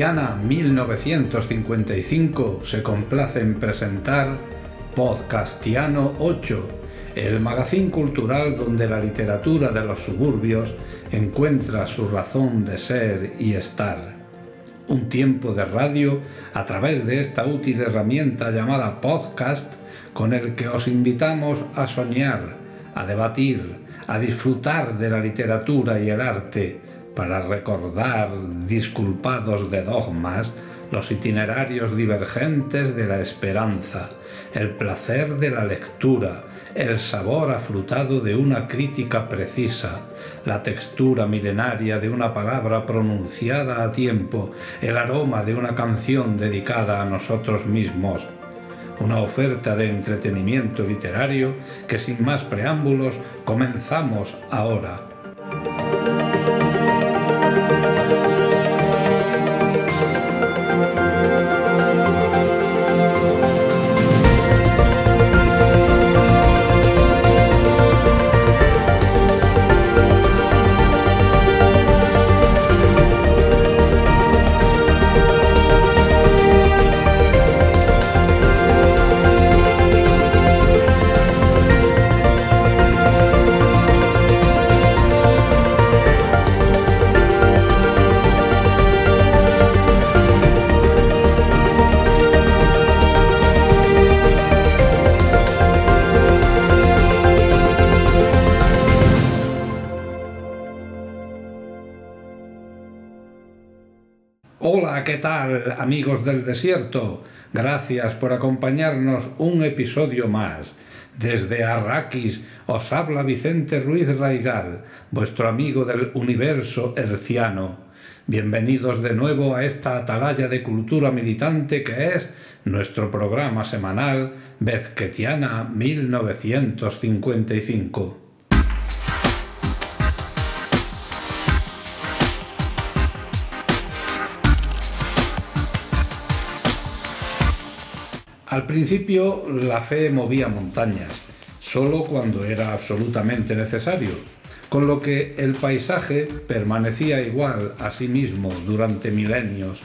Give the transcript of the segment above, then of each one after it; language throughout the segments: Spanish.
Vezquetiana 1955 se complace en presentar Podcastiano 8, el magazín cultural donde la literatura de los suburbios encuentra su razón de ser y estar. Un tiempo de radio a través de esta útil herramienta llamada podcast con el que os invitamos a soñar, a debatir, a disfrutar de la literatura y el arte, para recordar, disculpados de dogmas, los itinerarios divergentes de la esperanza, el placer de la lectura, el sabor afrutado de una crítica precisa, la textura milenaria de una palabra pronunciada a tiempo, el aroma de una canción dedicada a nosotros mismos, una oferta de entretenimiento literario que sin más preámbulos comenzamos ahora. ¿Qué tal amigos del desierto? Gracias por acompañarnos un episodio más. Desde Arrakis os habla Vicente Ruiz Raigal, vuestro amigo del universo herciano. Bienvenidos de nuevo a esta atalaya de cultura militante que es nuestro programa semanal Vezquetiana 1955. Al principio la fe movía montañas, solo cuando era absolutamente necesario, con lo que el paisaje permanecía igual a sí mismo durante milenios.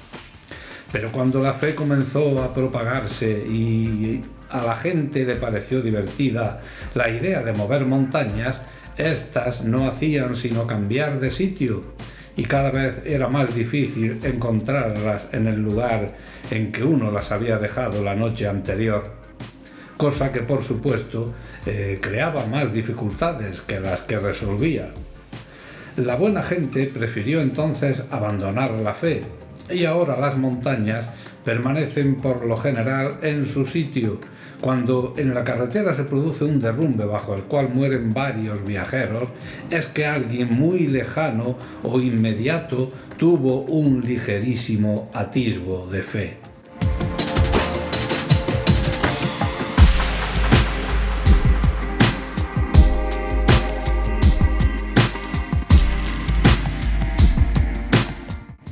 Pero cuando la fe comenzó a propagarse y a la gente le pareció divertida la idea de mover montañas, éstas no hacían sino cambiar de sitio y cada vez era más difícil encontrarlas en el lugar en que uno las había dejado la noche anterior, cosa que por supuesto eh, creaba más dificultades que las que resolvía. La buena gente prefirió entonces abandonar la fe y ahora las montañas permanecen por lo general en su sitio. Cuando en la carretera se produce un derrumbe bajo el cual mueren varios viajeros, es que alguien muy lejano o inmediato tuvo un ligerísimo atisbo de fe.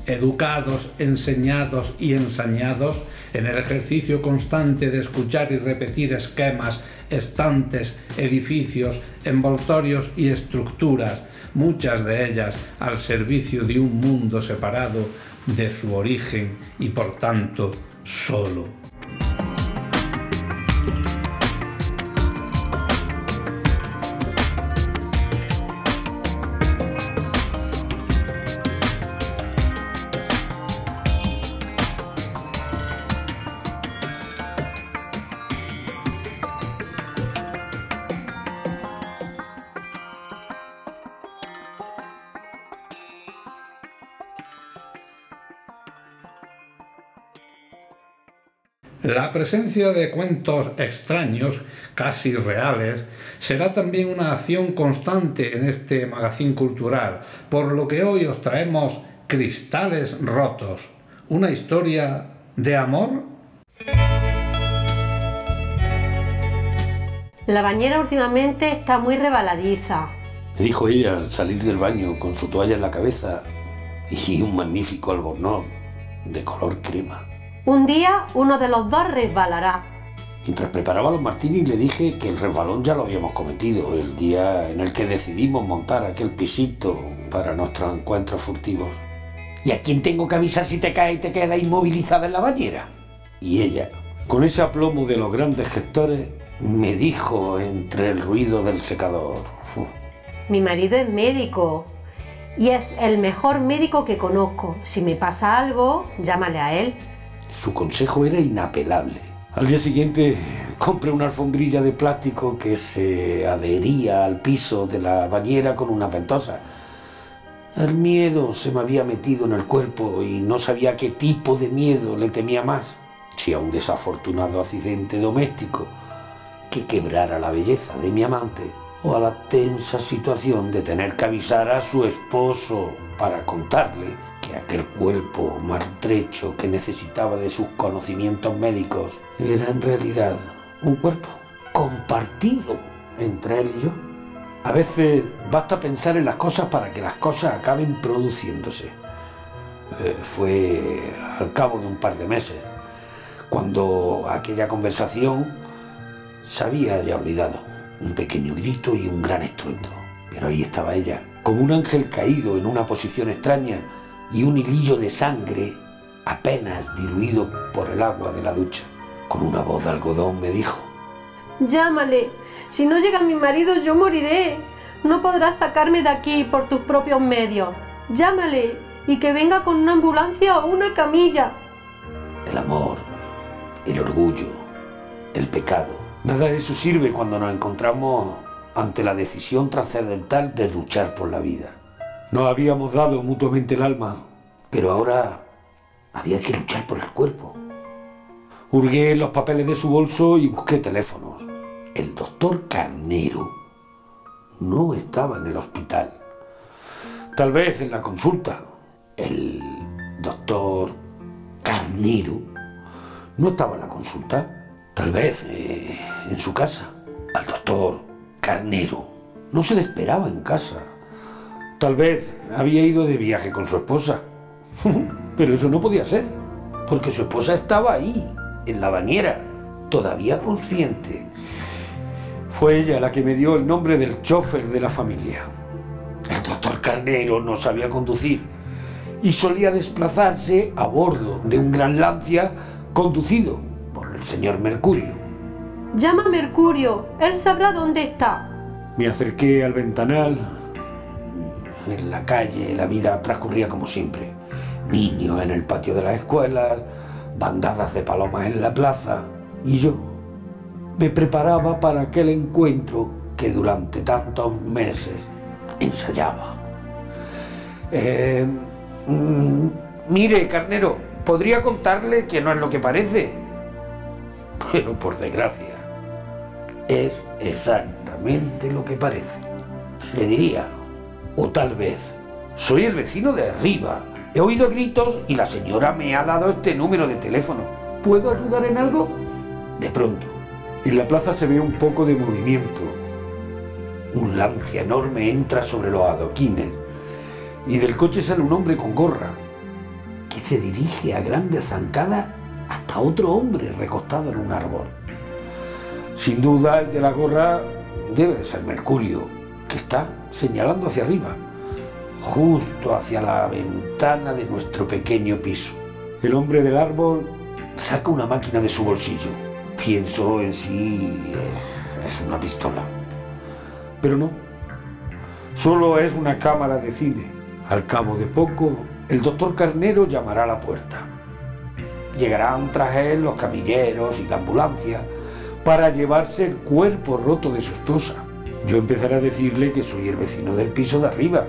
educados, enseñados y ensañados en el ejercicio constante de escuchar y repetir esquemas, estantes, edificios, envoltorios y estructuras, muchas de ellas al servicio de un mundo separado de su origen y por tanto solo. La presencia de cuentos extraños, casi reales, será también una acción constante en este magazín cultural, por lo que hoy os traemos Cristales Rotos, una historia de amor. La bañera últimamente está muy rebaladiza. Me dijo ella al salir del baño con su toalla en la cabeza y un magnífico albornoz de color crema. Un día uno de los dos resbalará. Mientras preparaba los martinis le dije que el resbalón ya lo habíamos cometido el día en el que decidimos montar aquel pisito para nuestros encuentros furtivos. ¿Y a quién tengo que avisar si te caes y te quedas inmovilizada en la bañera? Y ella, con ese aplomo de los grandes gestores, me dijo entre el ruido del secador. Mi marido es médico y es el mejor médico que conozco. Si me pasa algo, llámale a él. Su consejo era inapelable. Al día siguiente compré una alfombrilla de plástico que se adhería al piso de la bañera con una ventosa. El miedo se me había metido en el cuerpo y no sabía qué tipo de miedo le temía más. Si a un desafortunado accidente doméstico que quebrara la belleza de mi amante o a la tensa situación de tener que avisar a su esposo para contarle que aquel cuerpo maltrecho que necesitaba de sus conocimientos médicos era en realidad un cuerpo compartido entre él y yo. A veces basta pensar en las cosas para que las cosas acaben produciéndose. Eh, fue al cabo de un par de meses, cuando aquella conversación se había ya olvidado. Un pequeño grito y un gran estruendo. Pero ahí estaba ella, como un ángel caído en una posición extraña y un hilillo de sangre apenas diluido por el agua de la ducha. Con una voz de algodón me dijo, Llámale. Si no llega mi marido, yo moriré. No podrás sacarme de aquí por tus propios medios. Llámale y que venga con una ambulancia o una camilla. el amor, el orgullo, el pecado. Nada de eso sirve cuando nos encontramos ante la decisión trascendental de luchar por la vida. Nos habíamos dado mutuamente el alma, pero ahora había que luchar por el cuerpo. Hurgué los papeles de su bolso y busqué teléfonos. El doctor Carnero no estaba en el hospital. Tal vez en la consulta. El doctor Carnero no estaba en la consulta. Tal vez eh, en su casa. Al doctor Carnero no se le esperaba en casa. Tal vez había ido de viaje con su esposa. Pero eso no podía ser, porque su esposa estaba ahí, en la bañera, todavía consciente. Fue ella la que me dio el nombre del chofer de la familia. El doctor Carnero no sabía conducir y solía desplazarse a bordo de un gran Lancia conducido el señor Mercurio. Llama a Mercurio. Él sabrá dónde está. Me acerqué al ventanal. En la calle la vida transcurría como siempre. Niños en el patio de las escuelas, bandadas de palomas en la plaza. Y yo me preparaba para aquel encuentro que durante tantos meses ensayaba. Eh, mm, mire, carnero, podría contarle que no es lo que parece. Pero por desgracia, es exactamente lo que parece. Le diría, o tal vez, soy el vecino de arriba. He oído gritos y la señora me ha dado este número de teléfono. ¿Puedo ayudar en algo? De pronto, en la plaza se ve un poco de movimiento. Un lancia enorme entra sobre los adoquines y del coche sale un hombre con gorra que se dirige a grandes zancadas hasta otro hombre recostado en un árbol. Sin duda el de la gorra debe de ser Mercurio, que está señalando hacia arriba, justo hacia la ventana de nuestro pequeño piso. El hombre del árbol saca una máquina de su bolsillo. Pienso en sí es una pistola. Pero no, solo es una cámara de cine. Al cabo de poco, el doctor Carnero llamará a la puerta. Llegarán tras él los camilleros y la ambulancia para llevarse el cuerpo roto de su esposa. Yo empezaré a decirle que soy el vecino del piso de arriba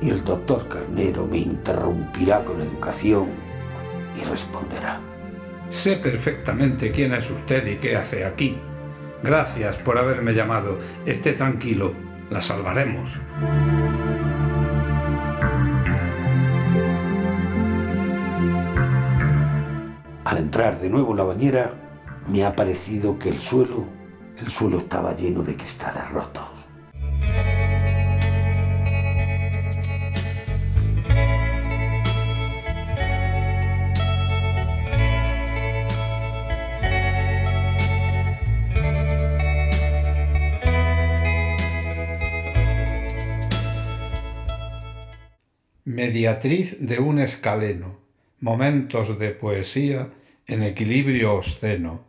y el doctor Carnero me interrumpirá con educación y responderá. Sé perfectamente quién es usted y qué hace aquí. Gracias por haberme llamado. Esté tranquilo, la salvaremos. Al entrar de nuevo en la bañera, me ha parecido que el suelo, el suelo estaba lleno de cristales rotos. mediatriz de un escaleno, momentos de poesía en equilibrio obsceno.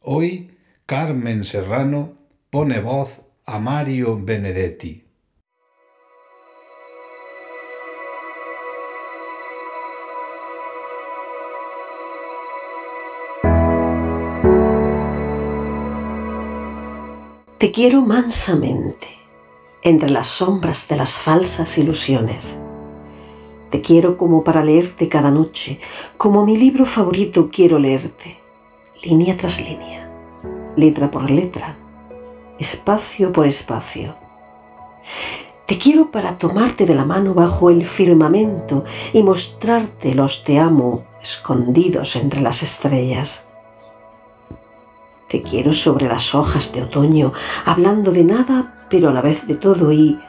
Hoy Carmen Serrano pone voz a Mario Benedetti. Te quiero mansamente, entre las sombras de las falsas ilusiones. Te quiero como para leerte cada noche, como mi libro favorito quiero leerte, línea tras línea, letra por letra, espacio por espacio. Te quiero para tomarte de la mano bajo el firmamento y mostrarte los te amo escondidos entre las estrellas. Te quiero sobre las hojas de otoño, hablando de nada, pero a la vez de todo y,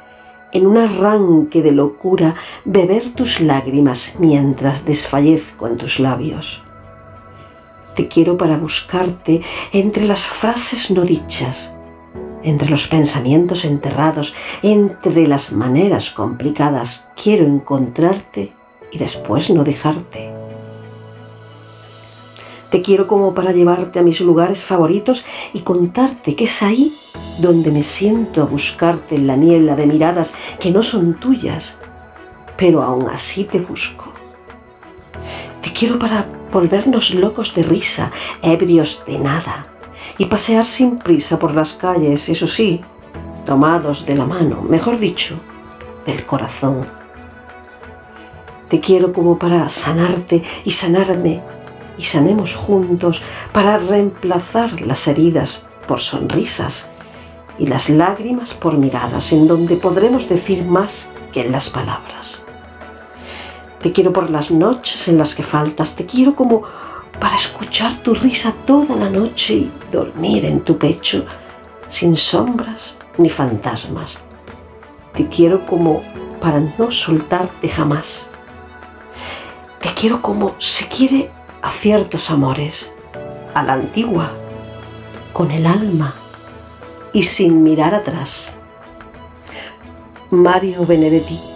en un arranque de locura, beber tus lágrimas mientras desfallezco en tus labios. Te quiero para buscarte entre las frases no dichas, entre los pensamientos enterrados, entre las maneras complicadas. Quiero encontrarte y después no dejarte. Te quiero como para llevarte a mis lugares favoritos y contarte que es ahí donde me siento a buscarte en la niebla de miradas que no son tuyas, pero aún así te busco. Te quiero para volvernos locos de risa, ebrios de nada, y pasear sin prisa por las calles, eso sí, tomados de la mano, mejor dicho, del corazón. Te quiero como para sanarte y sanarme y sanemos juntos para reemplazar las heridas por sonrisas y las lágrimas por miradas en donde podremos decir más que en las palabras. Te quiero por las noches en las que faltas, te quiero como para escuchar tu risa toda la noche y dormir en tu pecho sin sombras ni fantasmas. Te quiero como para no soltarte jamás. Te quiero como se quiere a ciertos amores, a la antigua, con el alma y sin mirar atrás. Mario Benedetti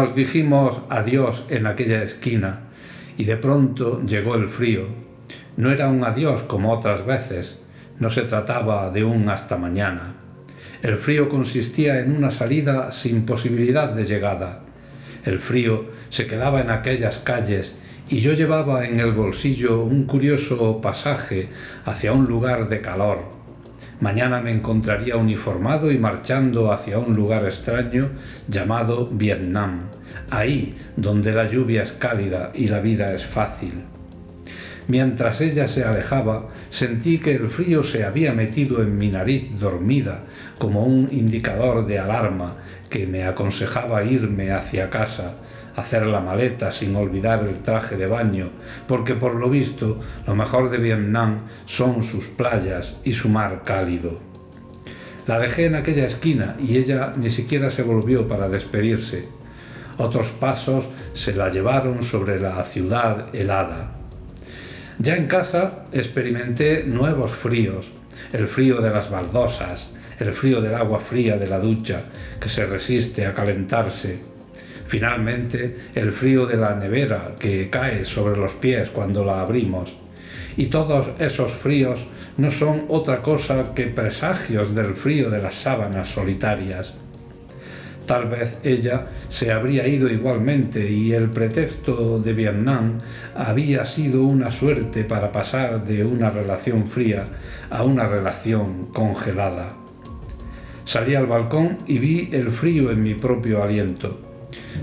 Nos dijimos adiós en aquella esquina y de pronto llegó el frío. No era un adiós como otras veces, no se trataba de un hasta mañana. El frío consistía en una salida sin posibilidad de llegada. El frío se quedaba en aquellas calles y yo llevaba en el bolsillo un curioso pasaje hacia un lugar de calor Mañana me encontraría uniformado y marchando hacia un lugar extraño llamado Vietnam, ahí donde la lluvia es cálida y la vida es fácil. Mientras ella se alejaba, sentí que el frío se había metido en mi nariz dormida, como un indicador de alarma que me aconsejaba irme hacia casa, hacer la maleta sin olvidar el traje de baño, porque por lo visto lo mejor de Vietnam son sus playas y su mar cálido. La dejé en aquella esquina y ella ni siquiera se volvió para despedirse. Otros pasos se la llevaron sobre la ciudad helada. Ya en casa experimenté nuevos fríos, el frío de las baldosas, el frío del agua fría de la ducha, que se resiste a calentarse, Finalmente, el frío de la nevera que cae sobre los pies cuando la abrimos. Y todos esos fríos no son otra cosa que presagios del frío de las sábanas solitarias. Tal vez ella se habría ido igualmente y el pretexto de Vietnam había sido una suerte para pasar de una relación fría a una relación congelada. Salí al balcón y vi el frío en mi propio aliento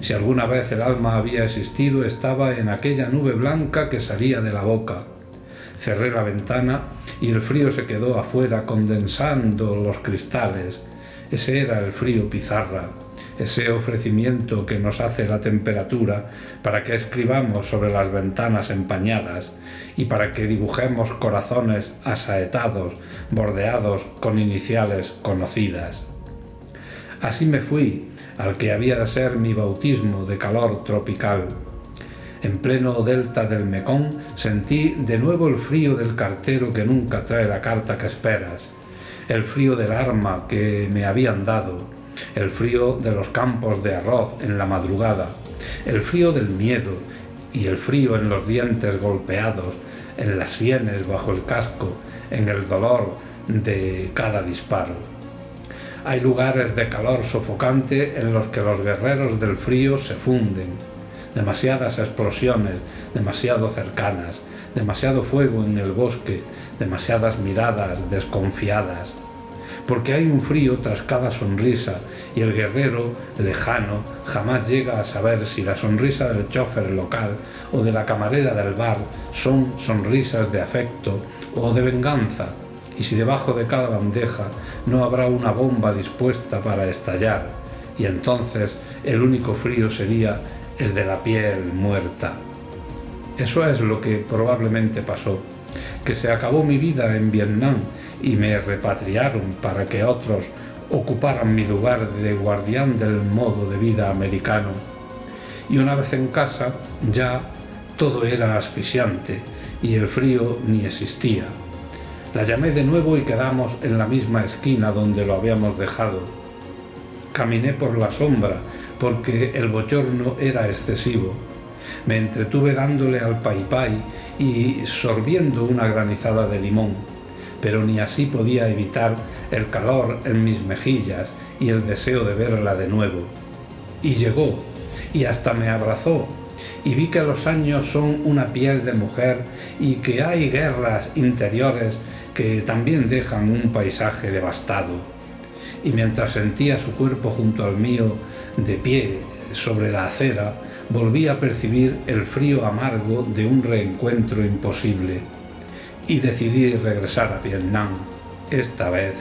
Si alguna vez el alma había existido, estaba en aquella nube blanca que salía de la boca. Cerré la ventana y el frío se quedó afuera condensando los cristales. Ese era el frío pizarra, ese ofrecimiento que nos hace la temperatura para que escribamos sobre las ventanas empañadas y para que dibujemos corazones asaetados, bordeados con iniciales conocidas. Así me fui al que había de ser mi bautismo de calor tropical. En pleno delta del Mekong sentí de nuevo el frío del cartero que nunca trae la carta que esperas, el frío del arma que me habían dado, el frío de los campos de arroz en la madrugada, el frío del miedo y el frío en los dientes golpeados, en las sienes bajo el casco, en el dolor de cada disparo. Hay lugares de calor sofocante en los que los guerreros del frío se funden. Demasiadas explosiones, demasiado cercanas, demasiado fuego en el bosque, demasiadas miradas desconfiadas. Porque hay un frío tras cada sonrisa y el guerrero lejano jamás llega a saber si la sonrisa del chofer local o de la camarera del bar son sonrisas de afecto o de venganza y si debajo de cada bandeja no habrá una bomba dispuesta para estallar, y entonces el único frío sería el de la piel muerta. Eso es lo que probablemente pasó, que se acabó mi vida en Vietnam y me repatriaron para que otros ocuparan mi lugar de guardián del modo de vida americano. Y una vez en casa ya todo era asfixiante y el frío ni existía. La llamé de nuevo y quedamos en la misma esquina donde lo habíamos dejado. Caminé por la sombra porque el bochorno era excesivo. Me entretuve dándole al paipay y sorbiendo una granizada de limón, pero ni así podía evitar el calor en mis mejillas y el deseo de verla de nuevo. Y llegó, y hasta me abrazó, y vi que los años son una piel de mujer y que hay guerras interiores que también dejan un paisaje devastado. Y mientras sentía su cuerpo junto al mío, de pie sobre la acera, volví a percibir el frío amargo de un reencuentro imposible. Y decidí regresar a Vietnam, esta vez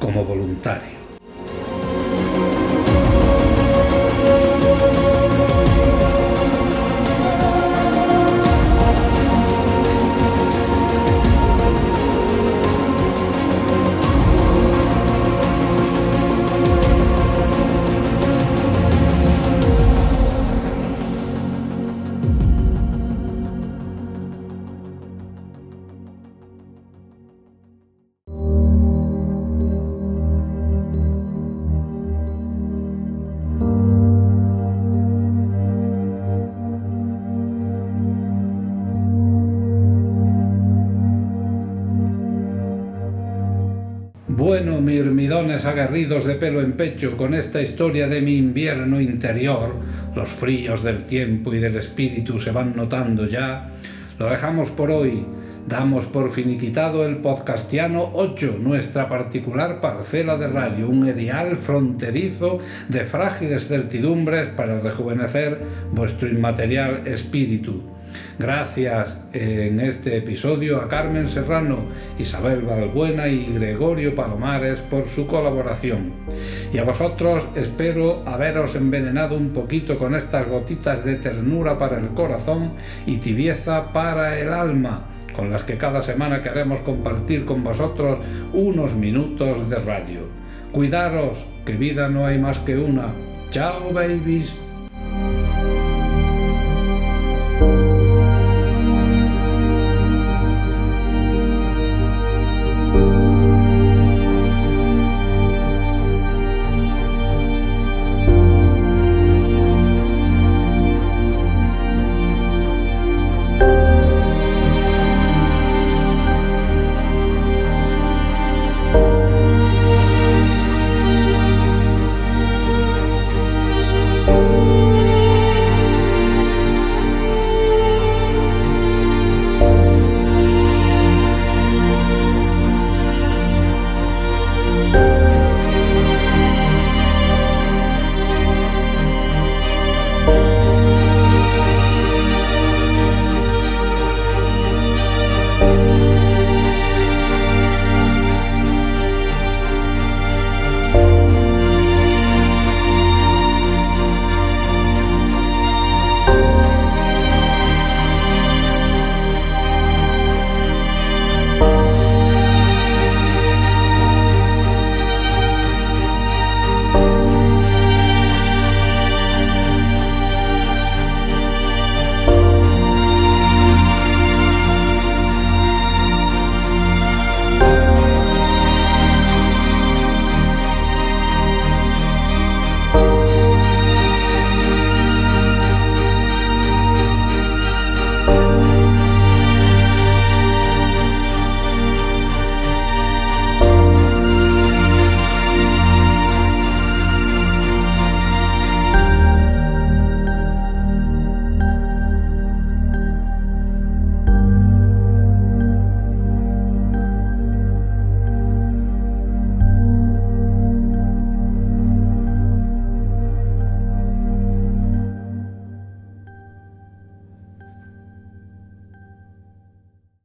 como voluntario. Mirmidones aguerridos de pelo en pecho, con esta historia de mi invierno interior, los fríos del tiempo y del espíritu se van notando ya, lo dejamos por hoy. Damos por finiquitado el podcastiano 8, nuestra particular parcela de radio, un erial fronterizo de frágiles certidumbres para rejuvenecer vuestro inmaterial espíritu. Gracias en este episodio a Carmen Serrano, Isabel Valbuena y Gregorio Palomares por su colaboración. Y a vosotros espero haberos envenenado un poquito con estas gotitas de ternura para el corazón y tibieza para el alma, con las que cada semana queremos compartir con vosotros unos minutos de radio. Cuidaros, que vida no hay más que una. Chao, babies.